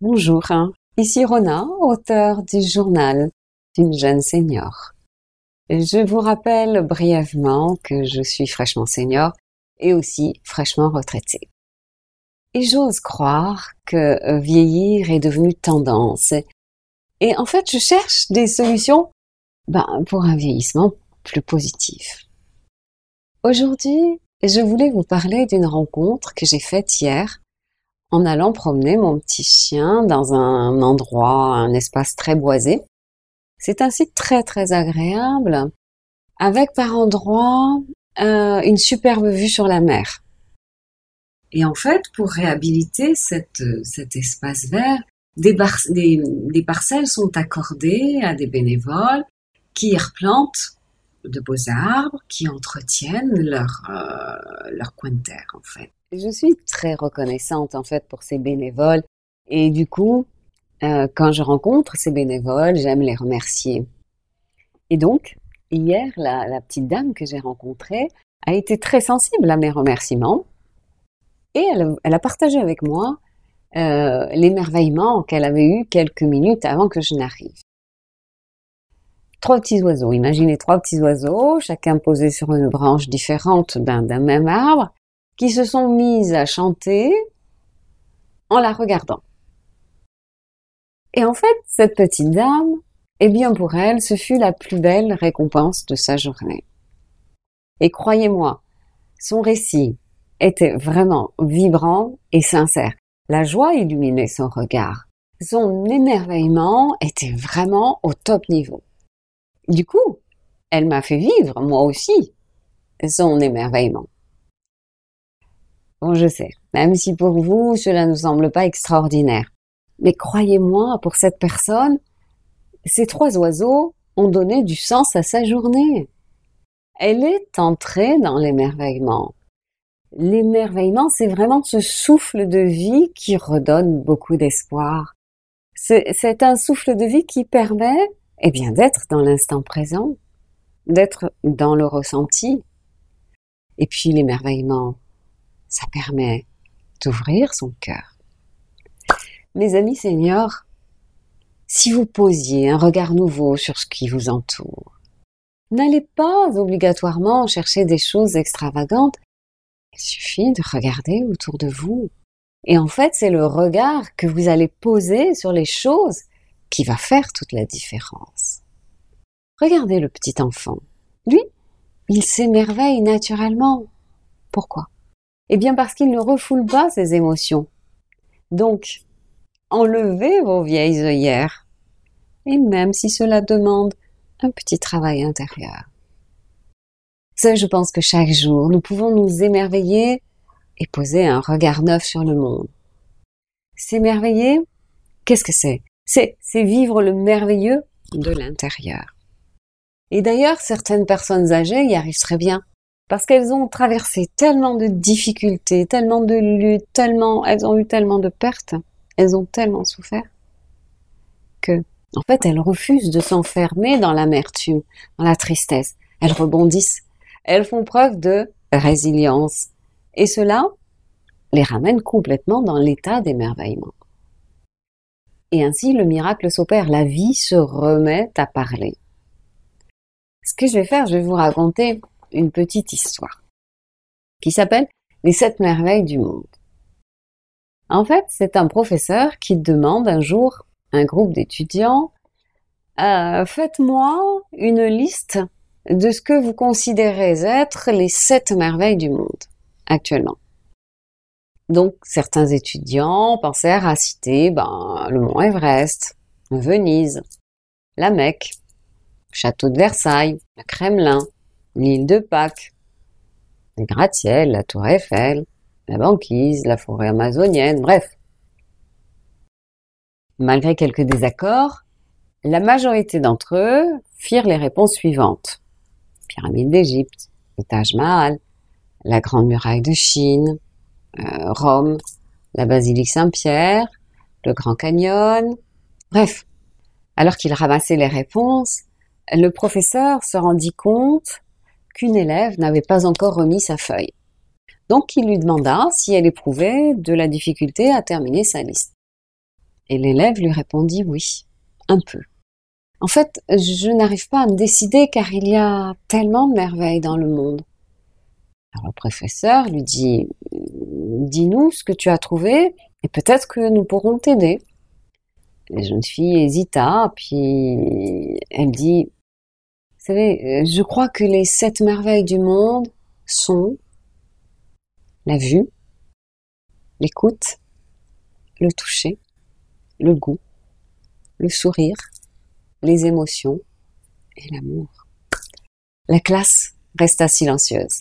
Bonjour, ici Rona, auteur du journal d'une jeune senior. Je vous rappelle brièvement que je suis fraîchement senior et aussi fraîchement retraitée. Et j'ose croire que vieillir est devenu tendance. Et en fait, je cherche des solutions ben, pour un vieillissement plus positif. Aujourd'hui, je voulais vous parler d'une rencontre que j'ai faite hier en allant promener mon petit chien dans un endroit, un espace très boisé. C'est un site très très agréable, avec par endroits euh, une superbe vue sur la mer. Et en fait, pour réhabiliter cet espace vert, des, des, parcelles sont accordées à des bénévoles qui y replantent de beaux arbres, qui entretiennent leur, euh, leur coin de terre, en fait. Je suis très reconnaissante en fait pour ces bénévoles et du coup, euh, quand je rencontre ces bénévoles, j'aime les remercier. Et donc, hier, la, petite dame que j'ai rencontrée a été très sensible à mes remerciements et elle, a partagé avec moi euh, l'émerveillement qu'elle avait eu quelques minutes avant que je n'arrive. Trois petits oiseaux, imaginez trois petits oiseaux, chacun posé sur une branche différente d'un même arbre, qui se sont mises à chanter en la regardant. Et en fait, cette petite dame, eh bien pour elle, ce fut la plus belle récompense de sa journée. Et croyez-moi, son récit était vraiment vibrant et sincère. La joie illuminait son regard. Son émerveillement était vraiment au top niveau. Du coup, elle m'a fait vivre, moi aussi, son émerveillement. Bon, je sais, même si pour vous, cela ne semble pas extraordinaire. Mais croyez-moi, pour cette personne, ces trois oiseaux ont donné du sens à sa journée. Elle est entrée dans l'émerveillement. L'émerveillement, c'est vraiment ce souffle de vie qui redonne beaucoup d'espoir. C'est un souffle de vie qui permet, eh bien, d'être dans l'instant présent, d'être dans le ressenti. Et puis l'émerveillement, ça permet d'ouvrir son cœur. Mes amis seniors, si vous posiez un regard nouveau sur ce qui vous entoure, n'allez pas obligatoirement chercher des choses extravagantes. Il suffit de regarder autour de vous. Et en fait, c'est le regard que vous allez poser sur les choses qui va faire toute la différence. Regardez le petit enfant. Lui, il s'émerveille naturellement. Pourquoi? Eh bien parce qu'il ne refoule pas ses émotions. Donc, enlevez vos vieilles œillères, et même si cela demande un petit travail intérieur. Ça, je pense que chaque jour, nous pouvons nous émerveiller et poser un regard neuf sur le monde. S'émerveiller, qu'est-ce que c'est? C'est vivre le merveilleux de l'intérieur. Et d'ailleurs, certaines personnes âgées y arrivent très bien parce qu'elles ont traversé tellement de difficultés, tellement de luttes, tellement, elles ont eu tellement de pertes, elles ont tellement souffert que, en fait, elles refusent de s'enfermer dans l'amertume, dans la tristesse. Elles rebondissent. Elles font preuve de résilience. Et cela les ramène complètement dans l'état d'émerveillement. Et ainsi, le miracle s'opère. La vie se remet à parler. Ce que je vais faire, je vais vous raconter une petite histoire qui s'appelle Les sept merveilles du monde. En fait, c'est un professeur qui demande un jour à un groupe d'étudiants euh, Faites-moi une liste de ce que vous considérez être les sept merveilles du monde actuellement. Donc, certains étudiants pensèrent à citer ben, le mont Everest, Venise, la Mecque, château de Versailles, le Kremlin, l'île de Pâques, les gratte-ciels, la tour Eiffel, la banquise, la forêt amazonienne, bref. Malgré quelques désaccords, la majorité d'entre eux firent les réponses suivantes. Pyramide d'Égypte, le Mahal, la Grande Muraille de Chine, euh, Rome, la Basilique Saint-Pierre, le Grand Canyon, bref. Alors qu'il ramassait les réponses, le professeur se rendit compte qu'une élève n'avait pas encore remis sa feuille. Donc il lui demanda si elle éprouvait de la difficulté à terminer sa liste. Et l'élève lui répondit oui, un peu. En fait, je n'arrive pas à me décider car il y a tellement de merveilles dans le monde. Alors le professeur lui dit, dis-nous ce que tu as trouvé et peut-être que nous pourrons t'aider. La jeune fille hésita, puis elle dit, vous savez, je crois que les sept merveilles du monde sont la vue, l'écoute, le toucher, le goût, le sourire, les émotions et l'amour. La classe resta silencieuse.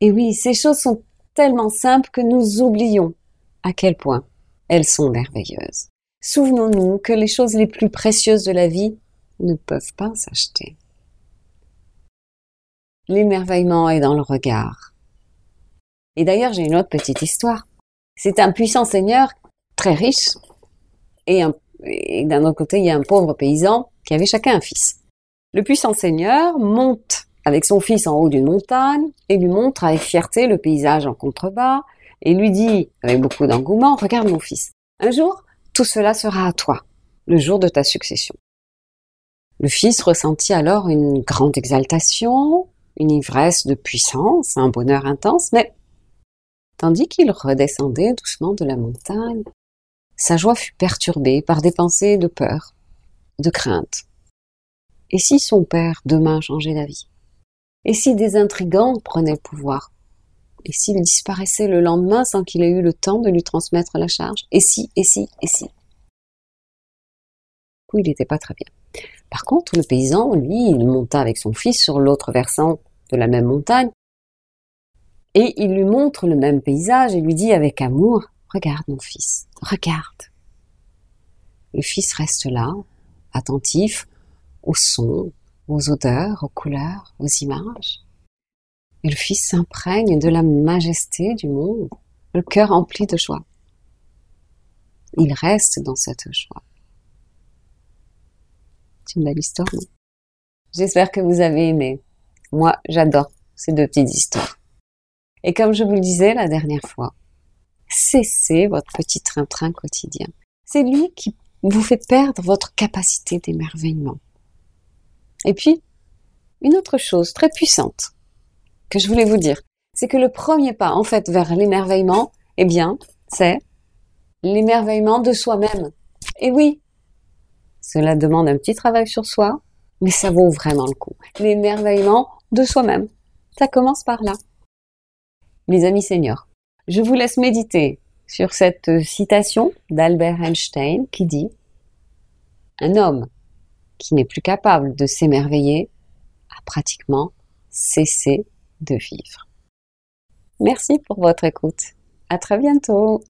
Et oui, ces choses sont tellement simples que nous oublions à quel point elles sont merveilleuses. Souvenons-nous que les choses les plus précieuses de la vie ne peuvent pas s'acheter. L'émerveillement est dans le regard. Et d'ailleurs, j'ai une autre petite histoire. C'est un puissant seigneur très riche et, et d'un autre côté, il y a un pauvre paysan qui avait chacun un fils. Le puissant seigneur monte avec son fils en haut d'une montagne et lui montre avec fierté le paysage en contrebas et lui dit avec beaucoup d'engouement, regarde mon fils, un jour, tout cela sera à toi, le jour de ta succession. Le fils ressentit alors une grande exaltation, une ivresse de puissance, un bonheur intense, mais tandis qu'il redescendait doucement de la montagne, sa joie fut perturbée par des pensées de peur, de crainte. Et si son père demain changeait d'avis? Et si des intrigants prenaient le pouvoir? Et s'il disparaissait le lendemain sans qu'il ait eu le temps de lui transmettre la charge? Et si, et si, et si? Il n'était pas très bien. Par contre, le paysan, lui, il monta avec son fils sur l'autre versant de la même montagne, et il lui montre le même paysage et lui dit avec amour, Regarde mon fils, regarde. Le fils reste là, attentif aux sons, aux odeurs, aux couleurs, aux images. Et le Fils s'imprègne de la majesté du monde, le cœur empli de joie. Il reste dans cette joie. C'est une belle histoire, non? J'espère que vous avez aimé. Moi, j'adore ces deux petites histoires. Et comme je vous le disais la dernière fois, cessez votre petit train-train quotidien. C'est lui qui vous fait perdre votre capacité d'émerveillement. Et puis, une autre chose très puissante que je voulais vous dire, c'est que le premier pas, en fait, vers l'émerveillement, eh bien, c'est l'émerveillement de soi-même. Et oui, cela demande un petit travail sur soi, mais ça vaut vraiment le coup. L'émerveillement de soi-même. Ça commence par là. Mes amis seniors, je vous laisse méditer sur cette citation d'Albert Einstein qui dit Un homme qui n'est plus capable de s'émerveiller a pratiquement cessé de vivre. Merci pour votre écoute. À très bientôt.